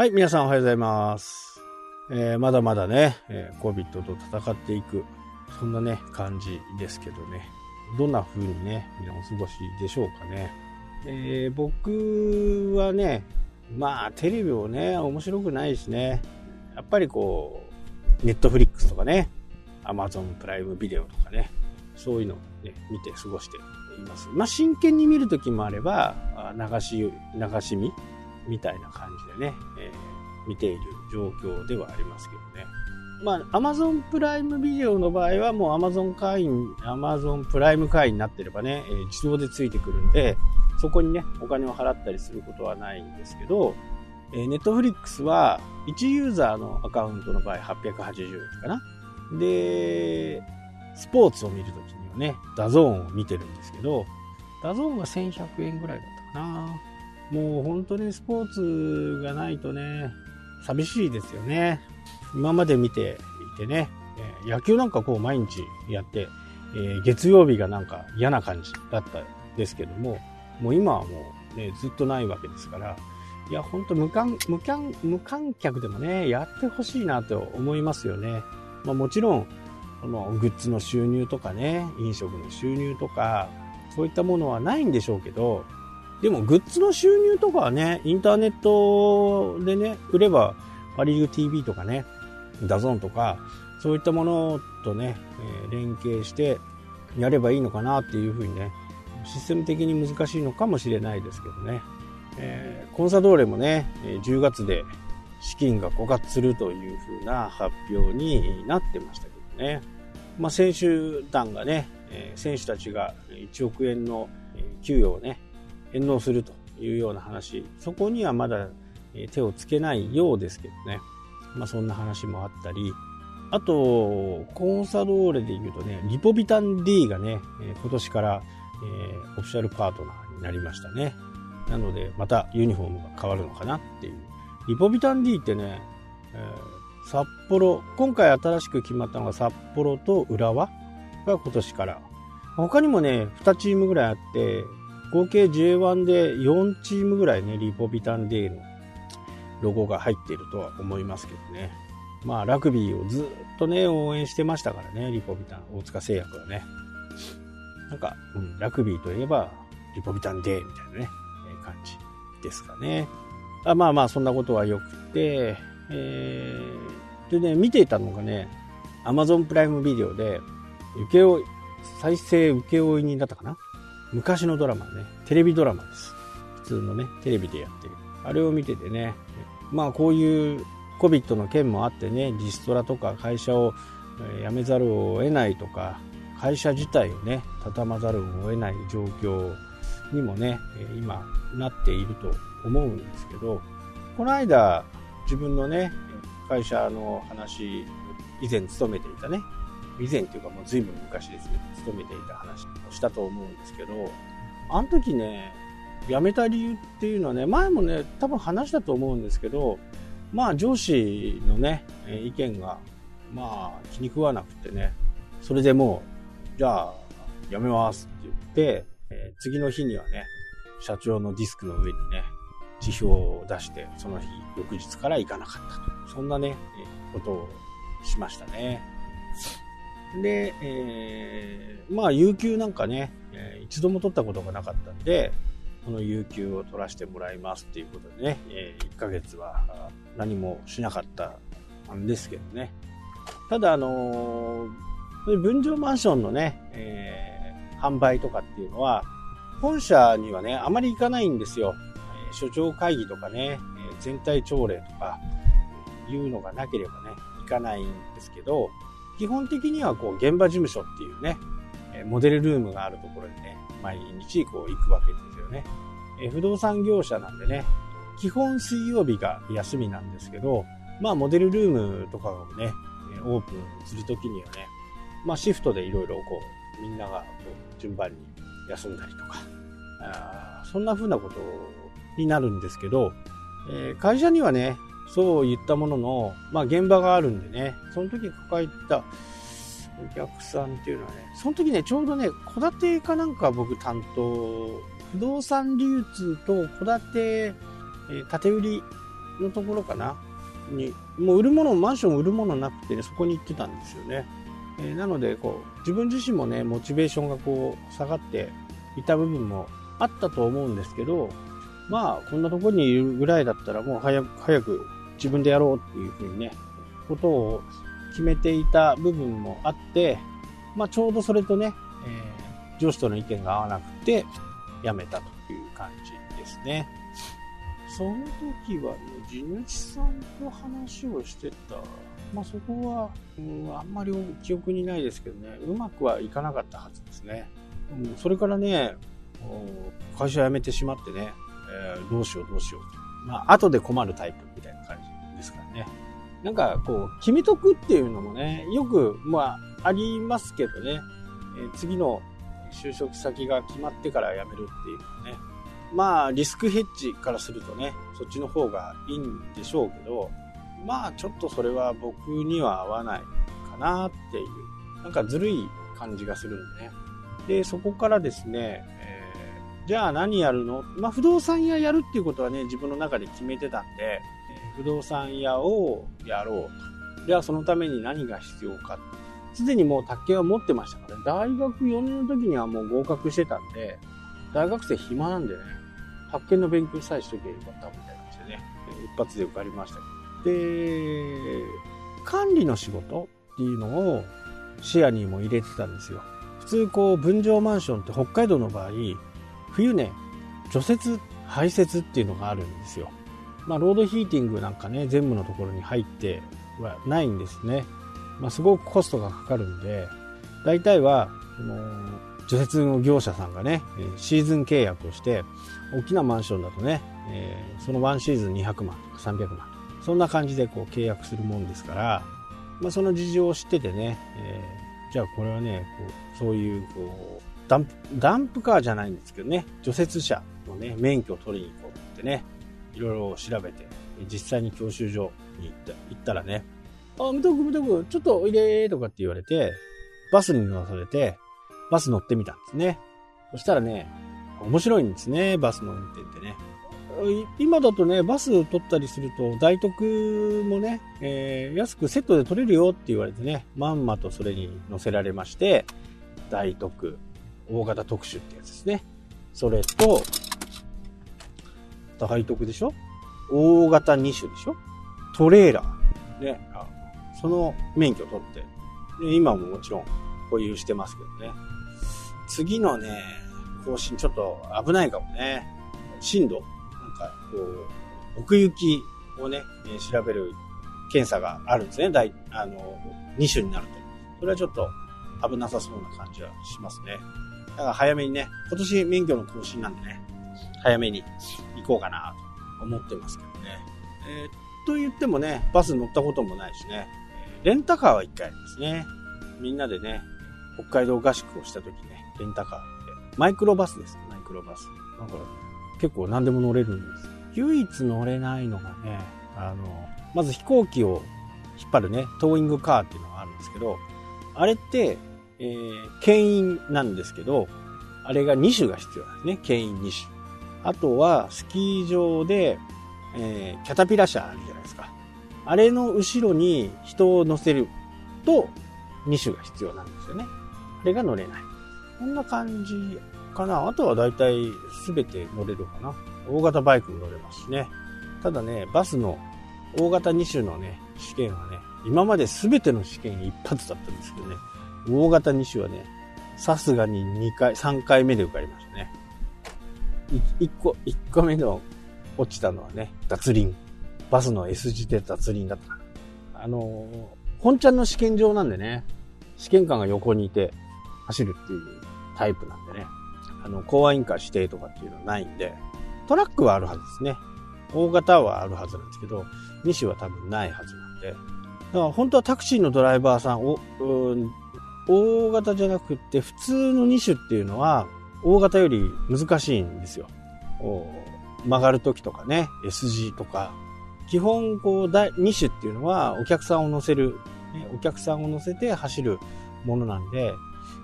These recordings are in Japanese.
はい、皆さんおはようございます。えーまだまだね、えー COVID と戦っていく、そんなね、感じですけどね。どんな風にね、皆お過ごしでしょうかね。えー僕はね、まあ、テレビをね、面白くないしね、やっぱりこう、ネットフリックスとかね、アマゾンプライムビデオとかね、そういうのをね、見て過ごしています。まあ、真剣に見るときもあれば、流し、流し見みたいな感じでね、えー見ている状況ではありますけどね。まあ、Amazon プライムビデオの場合はもう Amazon 会員、Amazon プライム会員になってればね、えー自動でついてくるんで、そこにね、お金を払ったりすることはないんですけど、えー、Netflix は1ユーザーのアカウントの場合880円かな。で、スポーツを見るときにはね、 DAZN を見てるんですけど、DAZN は1100円ぐらいだったかな。もう本当にスポーツがないとね、寂しいですよね。今まで見ていてね、野球なんかこう毎日やって、えー月曜日がなんか嫌な感じだったんですけども、もう今はもうね、ずっとないわけですから、いや、本当無観、無観、無観客でもね、やってほしいなと思いますよね。まあもちろん、このグッズの収入とかね、飲食の収入とか、そういったものはないんでしょうけど、でもグッズの収入とかはね、インターネットでね、売れば、パリーグ TV とかね、 DAZN とか、そういったものとね、えー連携してやればいいのかなっていうふうにね、システム的に難しいのかもしれないですけどね。えーコンサドーレもね、10月で資金が枯渇するというふうな発表になってましたけどね。まあ、選手団がね、選手たちが1億円の給与をね、返納するというような話、そこにはまだ手をつけないようですけどね。まあそんな話もあったり、あと、コンサドーレで言うとね、リポビタン D がね、今年から、えオフィシャルパートナーになりましたね。なので、またユニフォームが変わるのかなっていう。リポビタン D ってね、えー札幌、今回新しく決まったのが札幌と浦和が今年から。他にもね、2チームぐらいあって、合計 J1 で4チームぐらいね、リポビタン D のロゴが入っているとは思いますけどね。まあ、ラグビーをずっとね、応援してましたからね、リポビタン、大塚製薬はね。なんか、うん、ラグビーといえば、リポビタンデーみたいなね、え感じですかね。あまあまあ、そんなことはよくて、えー、でね、見ていたのがね、Amazon プライムビデオで、請負い、再生請負いになったかな昔のドラマね、テレビドラマです。普通のね、テレビでやってる。あれを見ててね、まあこういう COVID の件もあってね、リストラとか会社を辞めざるを得ないとか、会社自体をね、畳まざるを得ない状況にもね、今なっていると思うんですけど、この間、自分のね、会社の話、以前勤めていたね、以前っていうかもう随分昔ですね、勤めていた話したと思うんですけど、あの時ね、辞めた理由っていうのはね、前もね、多分話したと思うんですけど、まあ上司のね、意見が、まあ気に食わなくてね、それでもう、じゃあ辞めますって言って、えー次の日にはね、社長のディスクの上にね、辞表を出して、その日、翌日から行かなかったと。そんなね、えことをしましたね。で、えーまあ、有給なんかね、えー一度も取ったことがなかったんで、この有給を取らせてもらいますっていうことでね、え1ヶ月は何もしなかったんですけどね。ただ、あのー分譲マンションのね、えー販売とかっていうのは、本社にはね、あまり行かないんですよ。え所長会議とかね、え全体朝礼とか、いうのがなければね、行かないんですけど、基本的にはこう、現場事務所っていうね、モデルルームがあるところにね、毎日こう行くわけですよね。不動産業者なんでね、基本水曜日が休みなんですけど、まあモデルルームとかをね、オープンするときにはね、まあシフトでいろいろこう、みんながこう順番に休んだりとか、あそんな風なことになるんですけど、えー会社にはね、そう言ったものの、まあ現場があるんでね、その時抱えたお客さんっていうのはね、その時ね、ちょうどね、戸建てかなんか僕担当、不動産流通と戸建て、えー建て売りのところかな？に、もう売るもの、マンション売るものなくて、ね、そこに行ってたんですよね。えー、なので、こう、自分自身もね、モチベーションがこう、下がっていた部分もあったと思うんですけど、まあ、こんなところにいるぐらいだったら、もう早く、早く自分でやろうっていうふうにね、ことを決めていた部分もあって、まあ、ちょうどそれとね、えー、上司との意見が合わなくて、辞めたという感じですね。その時はね、地主さんと話をしてた。まあそこは、うん、あんまり記憶にないですけどね、うまくはいかなかったはずですね。うん、それからね、会社辞めてしまってね、えー、どうしようどうしよう。まあ後で困るタイプみたいなですからね。なんかこう、決めとくっていうのもね、よく、まあ、ありますけどね、えー、次の就職先が決まってから辞めるっていうのはね、まあ、リスクヘッジからするとね、そっちの方がいいんでしょうけど、まあ、ちょっとそれは僕には合わないかなっていう、なんかずるい感じがするんでね。で、そこからですね、えー、じゃあ何やるの？まあ、不動産屋やるっていうことはね、自分の中で決めてたんで、不動産屋をやろうと。じゃあそのために何が必要か。すでにもう宅建は持ってましたからね。大学4年の時にはもう合格してたんで、大学生暇なんでね、発見の勉強さえしとけばよかったみたいな感じでね、一発で受かりましたけど。で、管理の仕事っていうのを視野にも入れてたんですよ。普通こう分譲マンションって北海道の場合、冬ね、除雪、排雪っていうのがあるんですよ。まあ、ロードヒーティングなんかね、全部のところに入ってはないんですね。まあ、すごくコストがかかるんで、大体は、その、除雪の業者さんがね、シーズン契約をして、大きなマンションだとね、えー、そのワンシーズン200万とか300万そんな感じでこう契約するもんですから、まあ、その事情を知っててね、えー、じゃあこれはねこうそういうこうダンプダンプカーじゃないんですけどね除雪車のね免許を取りに行こうってねいろいろ調べて実際に教習所に行った行ったらね「あ無徳無徳ちょっとおいで」とかって言われてバスに乗されてバス乗ってみたんですねそしたらね面白いんですね、バスの運転ってね。今だとね、バス取ったりすると、大徳もね、えー、安くセットで取れるよって言われてね、まんまとそれに乗せられまして、大徳、大型特殊ってやつですね。それと、大徳でしょ？大型2種でしょ？トレーラー。ね、その免許取って、で今ももちろん保有してますけどね。次のね、更新ちょっと危ないかもね。震度、なんかこう、奥行きをね、え調べる検査があるんですね。大、あの、2種になると。それはちょっと危なさそうな感じはしますね。だから早めにね、今年免許の更新なんでね、早めに行こうかなと思ってますけどね。えー、と言ってもね、バス乗ったこともないしね、レンタカーは1回ありますね。みんなでね、北海道合宿をした時ね、レンタカーマイクロバスです、マイクロバス。だから結構何でも乗れるんです。唯一乗れないのがね、あの、まず飛行機を引っ張るね、トーイングカーっていうのがあるんですけど、あれって、えー、牽引なんですけど、あれが2種が必要なんですね。牽引2種。あとは、スキー場で、えー、キャタピラ車あるじゃないですか。あれの後ろに人を乗せると、2種が必要なんですよね。あれが乗れない。こんな感じかな。あとは大体全て乗れるかな。大型バイクも乗れますしね。ただね、バスの大型2種のね、試験はね、今まで全ての試験一発だったんですけどね、大型2種はね、さすがに2回、3回目で受かりましたね。1個、1個目の落ちたのはね、脱輪。バスの S 字で脱輪だった。あの本ちゃんの試験場なんでね、試験官が横にいて走るっていうタイプなんでね、あの、公園化指定とかっていうのはないんで、トラックはあるはずですね。大型はあるはずなんですけど、2種は多分ないはずなんで、だから本当はタクシーのドライバーさん、お、うん、大型じゃなくて普通の2種っていうのは大型より難しいんですよ。曲がる時とかね、S 字とか。基本、こう、2種っていうのはお客さんを乗せる、ね、お客さんを乗せて走るものなんで、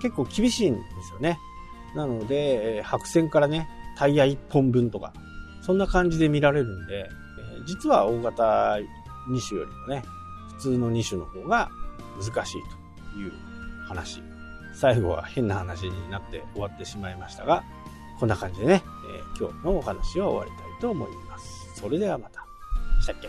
結構厳しいんですよね。なので、白線からね、タイヤ1本分とか、そんな感じで見られるんで、実は大型2種よりもね、普通の2種の方が難しいという話。最後は変な話になって終わってしまいましたが、こんな感じでね、えー、今日のお話は終わりたいと思います。それではまた。したっけ？